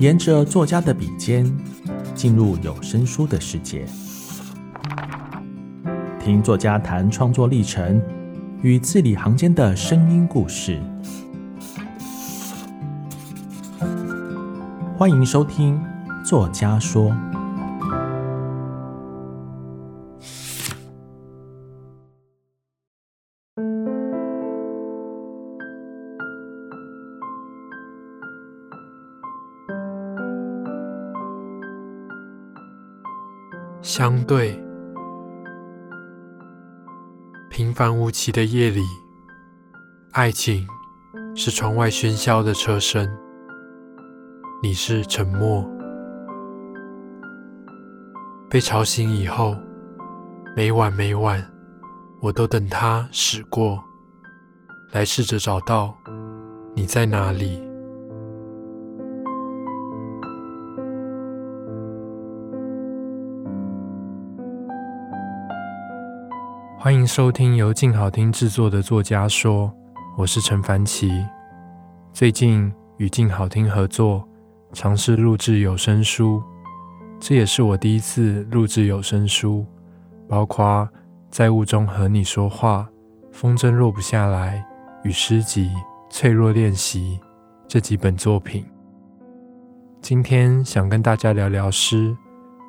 沿着作家的笔尖，进入有声书的世界，听作家谈创作历程与字里行间的声音故事。欢迎收听《作家说》。相对，平凡无奇的夜里，爱情是窗外喧嚣的车声，你是沉默。被吵醒以后，每晚每晚，我都等它驶过来，试着找到你在哪里。欢迎收听由静好听制作的作家说，我是陈凡奇。最近与静好听合作，尝试录制有声书，这也是我第一次录制有声书，包括在雾中和你说话、风筝落不下来与诗集脆弱练习这几本作品。今天想跟大家聊聊诗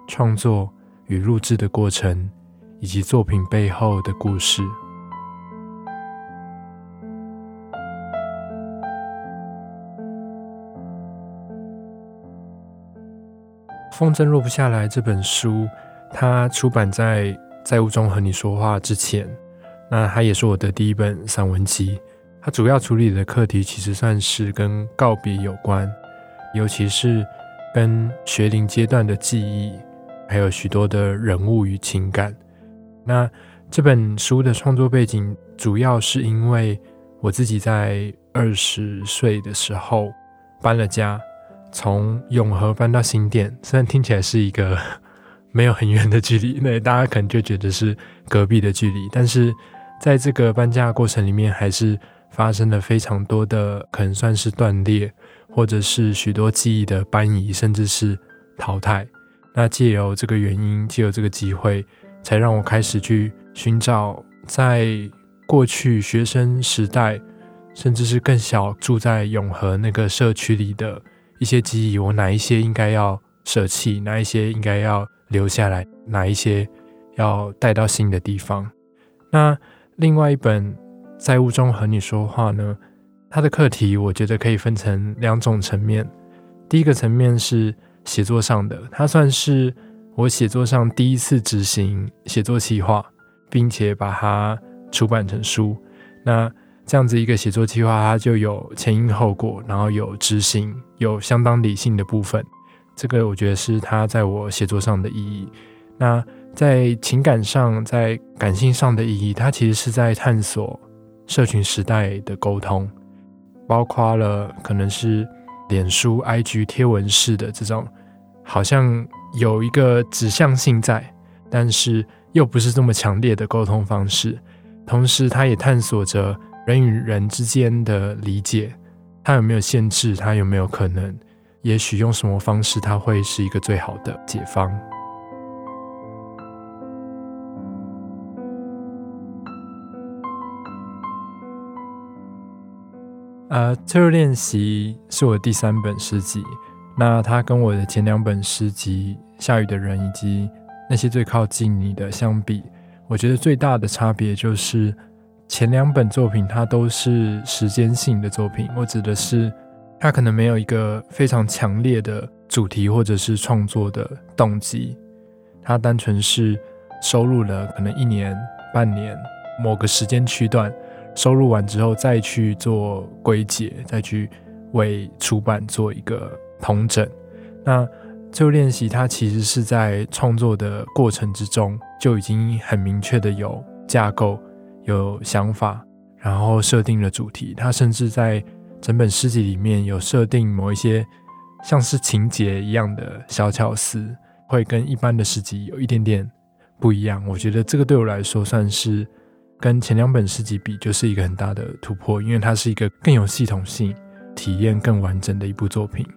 创作与录制的过程。以及作品背后的故事。风筝落不下来这本书，它出版在在雾中和你说话之前，那它也是我的第一本散文集。它主要处理的课题其实算是跟告别有关，尤其是跟学龄阶段的记忆，还有许多的人物与情感。那这本书的创作背景，主要是因为我自己在二十岁的时候搬了家，从永和搬到新店，虽然听起来是一个 没有很远的距离，那大家可能就觉得是隔壁的距离，但是在这个搬家过程里面，还是发生了非常多的可能算是断裂，或者是许多记忆的搬移，甚至是淘汰。那借由这个原因，借由这个机会。才让我开始去寻找，在过去学生时代，甚至是更小住在永和那个社区里的一些记忆，我哪一些应该要舍弃，哪一些应该要留下来，哪一些要带到新的地方。那另外一本在雾中和你说话呢，它的课题我觉得可以分成两种层面。第一个层面是写作上的，它算是。我写作上第一次执行写作计划，并且把它出版成书。那这样子一个写作计划，它就有前因后果，然后有执行，有相当理性的部分。这个我觉得是它在我写作上的意义。那在情感上，在感性上的意义，它其实是在探索社群时代的沟通，包括了可能是脸书、IG 贴文式的这种，好像。有一个指向性在，但是又不是这么强烈的沟通方式。同时，它也探索着人与人之间的理解，它有没有限制？它有没有可能？也许用什么方式，它会是一个最好的解方。呃，脆弱练习是我第三本诗集。那它跟我的前两本诗集《下雨的人》以及那些最靠近你的相比，我觉得最大的差别就是前两本作品它都是时间性的作品。我指的是它可能没有一个非常强烈的主题或者是创作的动机，它单纯是收录了可能一年、半年某个时间区段，收录完之后再去做归结，再去为出版做一个。同整，那这个练习，它其实是在创作的过程之中就已经很明确的有架构、有想法，然后设定了主题。它甚至在整本诗集里面有设定某一些像是情节一样的小巧思，会跟一般的诗集有一点点不一样。我觉得这个对我来说算是跟前两本诗集比，就是一个很大的突破，因为它是一个更有系统性、体验更完整的一部作品。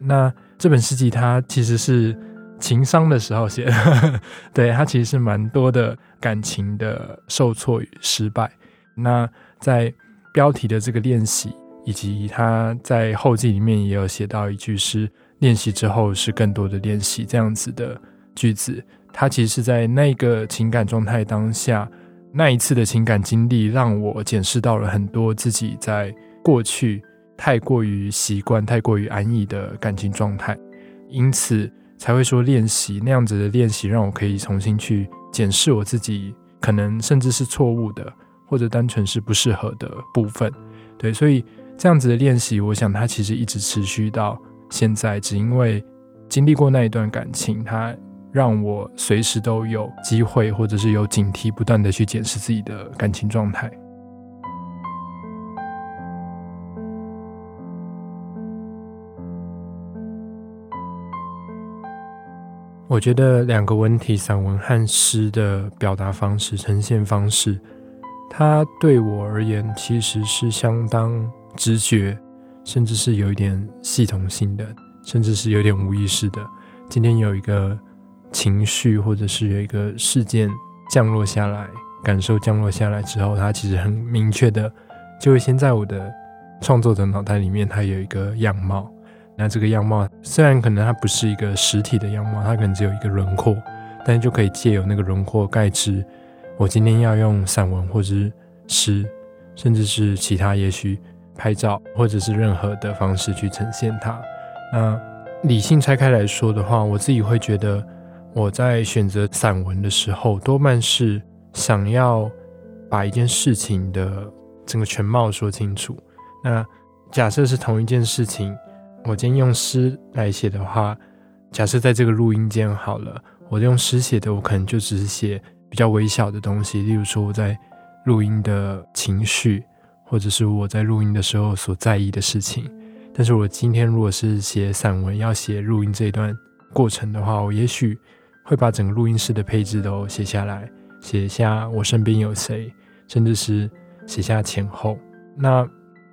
那这本诗集它其实是情伤的时候写的，对，它其实是蛮多的感情的受挫与失败。那在标题的这个练习，以及他在后记里面也有写到一句是练习之后是更多的练习这样子的句子。他其实是在那个情感状态当下，那一次的情感经历，让我检视到了很多自己在过去太过于习惯、太过于安逸的感情状态，因此才会说练习那样子的练习，让我可以重新去检视我自己，可能甚至是错误的，或者单纯是不适合的部分。对，所以这样子的练习，我想它其实一直持续到现在，只因为经历过那一段感情，它让我随时都有机会，或者是有警惕，不断的去检视自己的感情状态。我觉得两个文体散文和诗的表达方式、呈现方式，它对我而言其实是相当直觉，甚至是有一点系统性的，甚至是有点无意识的。今天有一个情绪，或者是有一个事件降落下来，感受降落下来之后，它其实很明确的，就会先在我的创作者脑袋里面，它有一个样貌。那这个样貌虽然可能它不是一个实体的样貌，它可能只有一个轮廓，但是就可以借由那个轮廓盖知我今天要用散文或者是诗，甚至是其他也许拍照或者是任何的方式去呈现它。那理性拆开来说的话，我自己会觉得我在选择散文的时候，多半是想要把一件事情的整个全貌说清楚。那假设是同一件事情。我今天用诗来写的话，假设在这个录音间好了，我用诗写的，我可能就只是写比较微小的东西，例如说我在录音的情绪，或者是我在录音的时候所在意的事情。但是我今天如果是写散文，要写录音这一段过程的话，我也许会把整个录音室的配置都写下来，写下我身边有谁，甚至是写下前后。那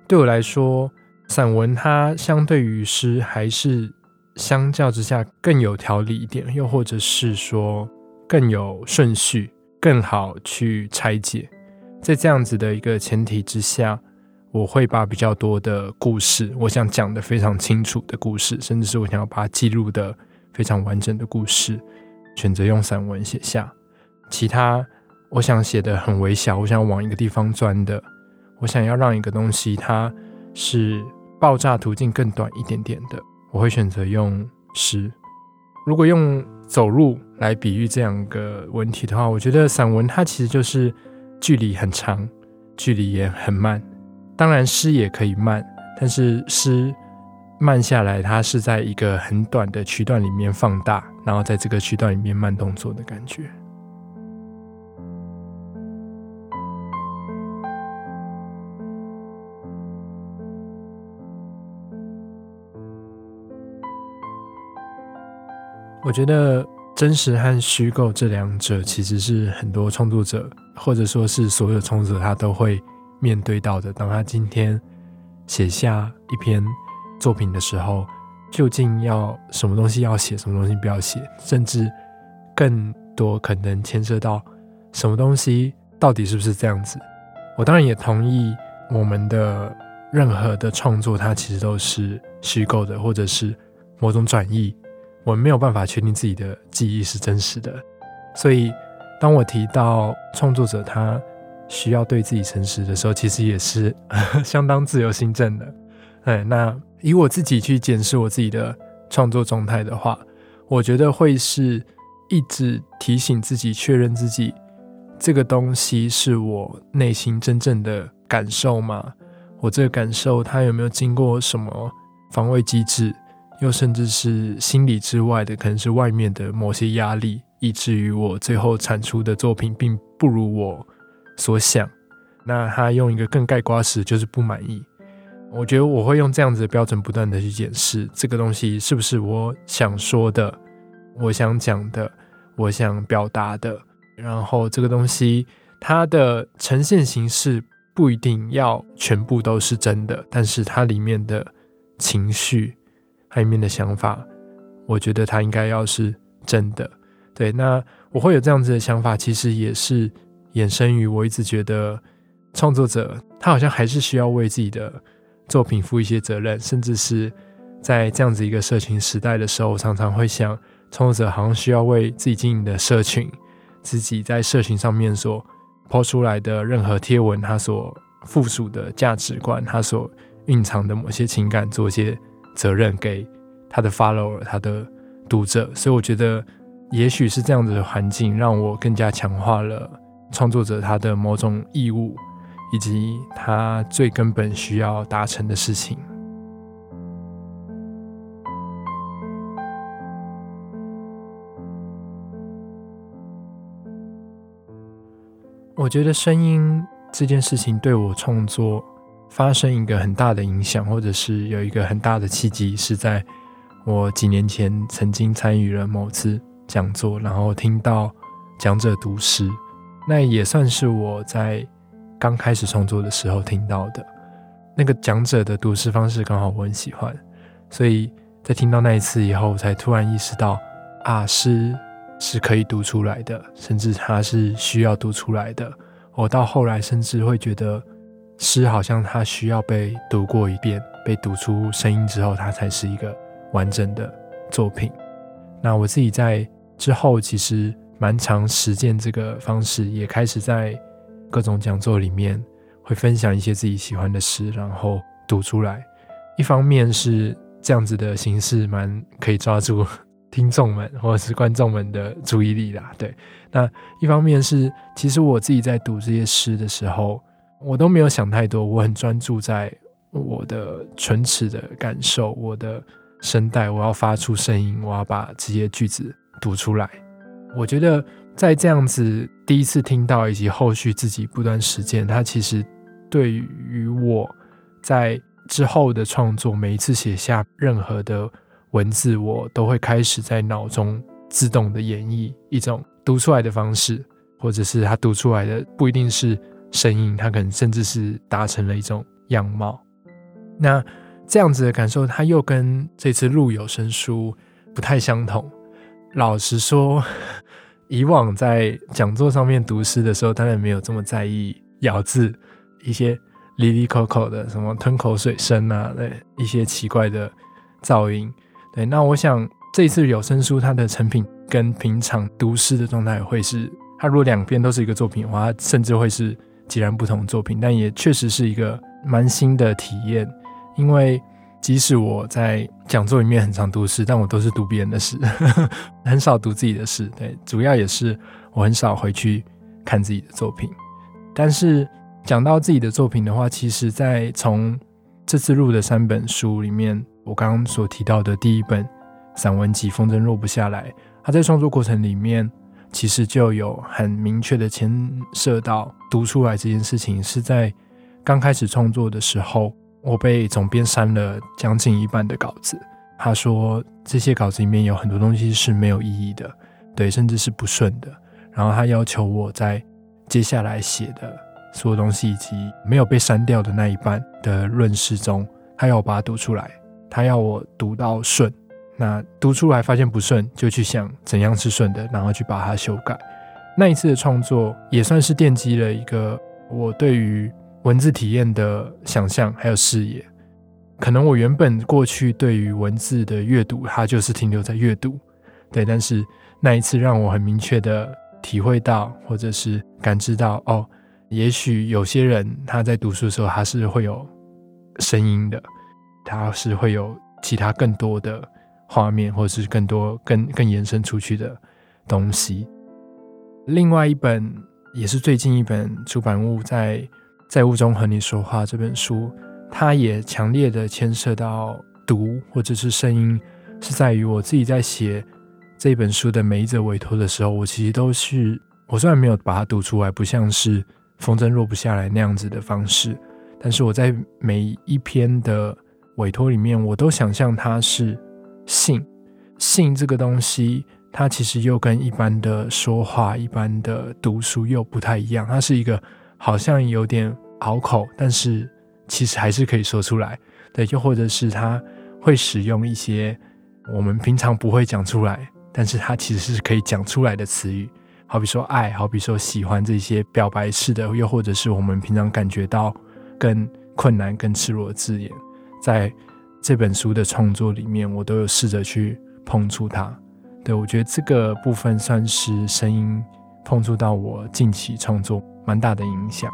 对我来说，散文它相对于诗还是相较之下更有条理一点，又或者是说更有顺序，更好去拆解。在这样子的一个前提之下，我会把比较多的故事，我想讲的非常清楚的故事，甚至是我想要把它记录的非常完整的故事，选择用散文写下。其他我想写的很微小，我想往一个地方钻的，我想要让一个东西它是。爆炸途径更短一点点的，我会选择用诗。如果用走路来比喻这样个文体的话，我觉得散文它其实就是距离很长，距离也很慢。当然诗也可以慢，但是诗慢下来，它是在一个很短的区段里面放大，然后在这个区段里面慢动作的感觉。我觉得真实和虚构这两者其实是很多创作者，或者说是所有创作者他都会面对到的。当他今天写下一篇作品的时候，究竟要什么东西要写，什么东西不要写，甚至更多可能牵涉到什么东西到底是不是这样子。我当然也同意，我们的任何的创作，它其实都是虚构的，或者是某种转译。我没有办法确定自己的记忆是真实的，所以当我提到创作者他需要对自己诚实的时候，其实也是 相当自由心证的。哎，那以我自己去检视我自己的创作状态的话，我觉得会是一直提醒自己、确认自己这个东西是我内心真正的感受吗？我这个感受它有没有经过什么防卫机制？又甚至是心理之外的，可能是外面的某些压力，以至于我最后产出的作品并不如我所想。那他用一个更概括词，就是不满意。我觉得我会用这样子的标准，不断的去检视这个东西是不是我想说的、我想讲的、我想表达的。然后这个东西它的呈现形式不一定要全部都是真的，但是它里面的情绪。它里面的想法，我觉得它应该要是真的。对，那我会有这样子的想法，其实也是衍生于我一直觉得创作者他好像还是需要为自己的作品负一些责任，甚至是在这样子一个社群时代的时候，我常常会想，创作者好像需要为自己经营的社群，自己在社群上面所抛出来的任何贴文，他所附属的价值观，他所蕴藏的某些情感，做一些责任给他的 follower，他的读者。所以我觉得，也许是这样子的环境，让我更加强化了创作者他的某种义务，以及他最根本需要达成的事情。我觉得声音这件事情对我创作发生一个很大的影响，或者是有一个很大的契机，是在我几年前曾经参与了某次讲座，然后听到讲者读诗，那也算是我在刚开始创作的时候听到的。那个讲者的读诗方式刚好我很喜欢，所以在听到那一次以后，我才突然意识到啊，诗。是可以读出来的，甚至它是需要读出来的。我到后来甚至会觉得，诗好像它需要被读过一遍，被读出声音之后，它才是一个完整的作品。那我自己在之后其实蛮常实践这个方式，也开始在各种讲座里面会分享一些自己喜欢的诗，然后读出来。一方面是这样子的形式蛮可以抓住。听众们或者是观众们的注意力啦，对。那一方面是，其实我自己在读这些诗的时候，我都没有想太多，我很专注在我的唇齿的感受，我的声带，我要发出声音，我要把这些句子读出来。我觉得在这样子第一次听到以及后续自己不断实践，它其实对于我在之后的创作，每一次写下任何的。文字我都会开始在脑中自动的演绎一种读出来的方式，或者是他读出来的不一定是声音，他可能甚至是达成了一种样貌。那这样子的感受，它又跟这次录有声书不太相同。老实说，以往在讲座上面读诗的时候，当然没有这么在意咬字，一些离离口口的什么吞口水声啊，对，一些奇怪的噪音。对，那我想这次有声书它的成品跟平常读诗的状态会是，它如果两边都是一个作品的话，甚至会是截然不同的作品。但也确实是一个蛮新的体验，因为即使我在讲座里面很常读诗，但我都是读别人的诗，很少读自己的诗。对，主要也是我很少回去看自己的作品。但是讲到自己的作品的话，其实在从这次录的三本书里面。我刚刚所提到的第一本散文集《风筝落不下来》，它在创作过程里面其实就有很明确的牵涉到读出来这件事情。是在刚开始创作的时候，我被总编删了将近一半的稿子。他说这些稿子里面有很多东西是没有意义的，对，甚至是不顺的。然后他要求我在接下来写的所有东西以及没有被删掉的那一半的论诗中，他要我把它读出来。他要我读到顺，那读出来发现不顺，就去想怎样是顺的，然后去把它修改。那一次的创作也算是奠基了一个我对于文字体验的想象还有视野。可能我原本过去对于文字的阅读，它就是停留在阅读，对。但是那一次让我很明确的体会到，或者是感知到，哦，也许有些人他在读书的时候，他是会有声音的。他是会有其他更多的画面，或者是更多更更延伸出去的东西。另外一本也是最近一本出版物，在在雾中和你说话这本书，它也强烈的牵涉到读或者是声音，是在于我自己在写这本书的每一则委托的时候，我其实都是我虽然没有把它读出来，不像是风筝落不下来那样子的方式，但是我在每一篇的。委托里面，我都想象它是信，信这个东西，它其实又跟一般的说话、一般的读书又不太一样。它是一个好像有点拗口，但是其实还是可以说出来。对，又或者是它会使用一些我们平常不会讲出来，但是它其实是可以讲出来的词语，好比说爱，好比说喜欢这些表白式的，又或者是我们平常感觉到更困难、更赤裸的字眼，在这本书的创作里面，我都有试着去碰触它。对，我觉得这个部分算是声音碰触到我近期创作蛮大的影响。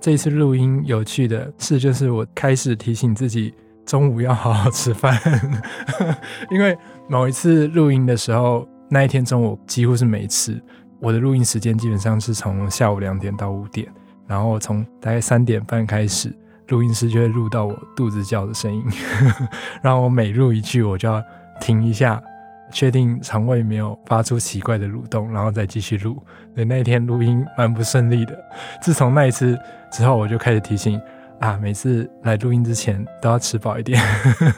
这一次录音有趣的是，就是我开始提醒自己中午要好好吃饭，因为某一次录音的时候，那一天中午几乎是没吃。我的录音时间基本上是从下午两点到五点，然后从大概三点半开始，录音师就会录到我肚子叫的声音，然后我每录一句，我就要停一下。确定肠胃没有发出奇怪的蠕动，然后再继续录。对，那天录音蛮不顺利的。自从那一次之后，我就开始提醒啊，每次来录音之前都要吃饱一点。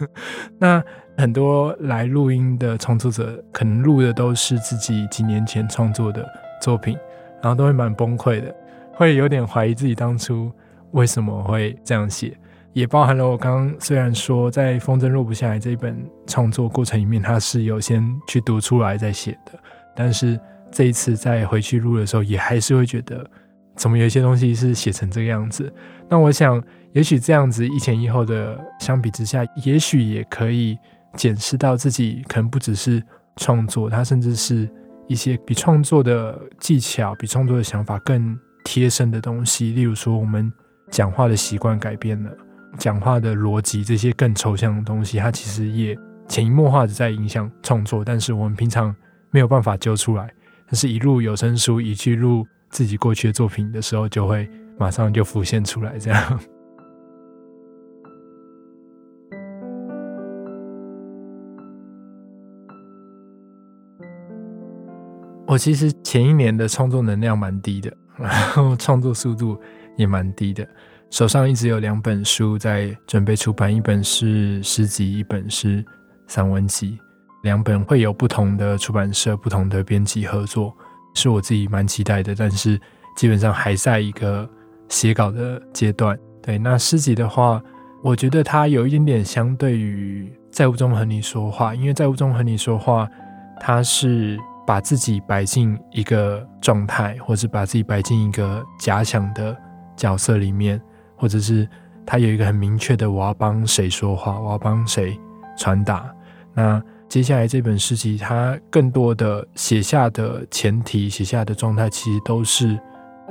那很多来录音的创作者，可能录的都是自己几年前创作的作品，然后都会蛮崩溃的，会有点怀疑自己当初为什么会这样写。也包含了我刚刚虽然说在《风筝落不下来》这一本创作过程里面，他是有先去读出来再写的，但是这一次再回去录的时候，也还是会觉得怎么有一些东西是写成这个样子。那我想，也许这样子一前一后的相比之下，也许也可以检视到自己可能不只是创作，它甚至是一些比创作的技巧、比创作的想法更贴身的东西。例如说，我们讲话的习惯改变了。讲话的逻辑，这些更抽象的东西，它其实也潜移默化的在影响创作，但是我们平常没有办法揪出来。但是一录有声书，一去录自己过去的作品的时候，就会马上就浮现出来。这样，我其实前一年的创作能量蛮低的，然后创作速度也蛮低的。手上一直有两本书在准备出版，一本是诗集，一本是散文集。两本会有不同的出版社、不同的编辑合作，是我自己蛮期待的。但是基本上还在一个写稿的阶段。对，那诗集的话，我觉得它有一点点相对于在雾中和你说话，因为在雾中和你说话，它是把自己摆进一个状态，或是把自己摆进一个假想的角色里面。或者是他有一个很明确的，我要帮谁说话，我要帮谁传达。那接下来这本诗集，它更多的写下的前提、写下的状态，其实都是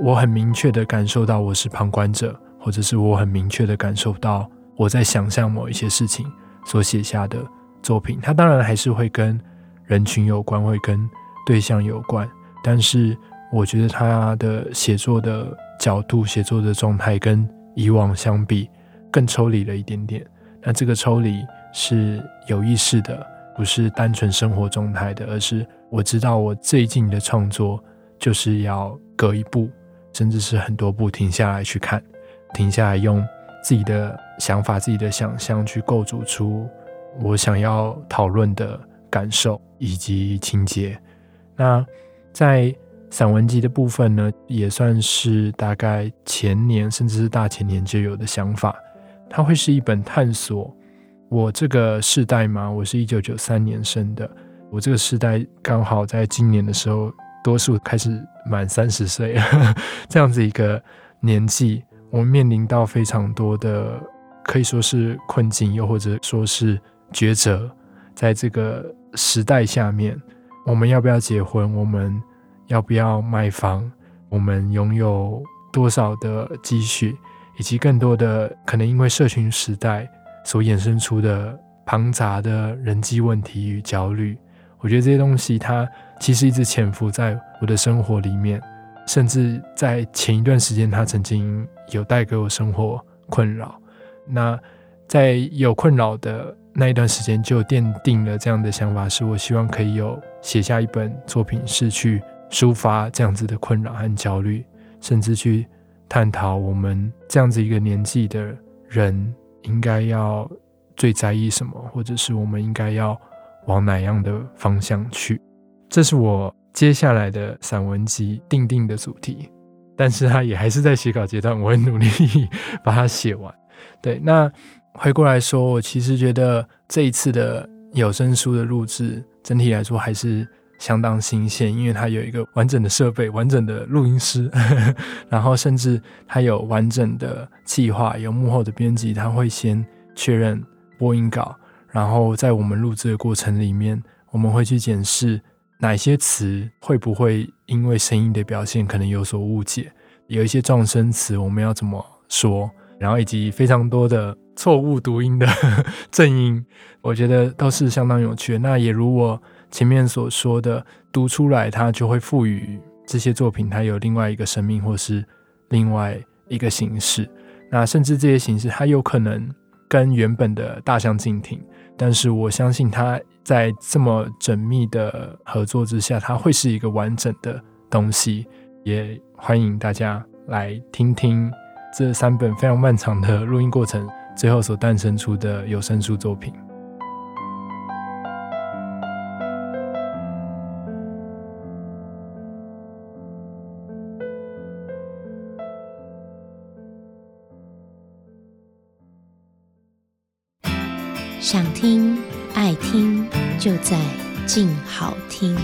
我很明确的感受到我是旁观者，或者是我很明确的感受到我在想象某一些事情所写下的作品。它当然还是会跟人群有关，会跟对象有关，但是我觉得他的写作的角度、写作的状态跟以往相比更抽离了一点点，那这个抽离是有意识的，不是单纯生活状态的，而是我知道我最近的创作就是要隔一步，甚至是很多步停下来去看，停下来用自己的想法、自己的想象去构筑出我想要讨论的感受以及情节。那在散文集的部分呢，也算是大概前年甚至是大前年就有的想法。它会是一本探索我这个世代嘛，我是一九九三年生的，我这个世代刚好在今年的时候，多数开始满三十岁了，这样子一个年纪，我们面临到非常多的可以说是困境，又或者说是抉择。在这个时代下面，我们要不要结婚？我们要不要买房？我们拥有多少的积蓄，以及更多的可能因为社群时代所衍生出的庞杂的人际问题与焦虑，我觉得这些东西它其实一直潜伏在我的生活里面，甚至在前一段时间，它曾经有带给我生活困扰。那在有困扰的那一段时间，就奠定了这样的想法，是我希望可以有写下一本作品，是去。抒发这样子的困扰和焦虑，甚至去探讨我们这样子一个年纪的人应该要最在意什么，或者是我们应该要往哪样的方向去。这是我接下来的散文集定定的主题，但是它也还是在写稿阶段，我会努力 把它写完。对，那回过来说，我其实觉得这一次的有声书的录制，整体来说还是相当新鲜，因为它有一个完整的设备、完整的录音师，然后甚至它有完整的计划，有幕后的编辑，他会先确认播音稿，然后在我们录制的过程里面，我们会去检视。哪些词会不会因为声音的表现可能有所误解？有一些撞声词我们要怎么说？然后以及非常多的错误读音的 正音，我觉得都是相当有趣。那也如我前面所说的，读出来它就会赋予这些作品它有另外一个生命，或是另外一个形式。那甚至这些形式它有可能跟原本的大相径庭，但是我相信它。在这么缜密的合作之下，它会是一个完整的东西。也欢迎大家来听听这三本非常漫长的录音过程，最后所诞生出的有声书作品。想听。爱听就在静好听。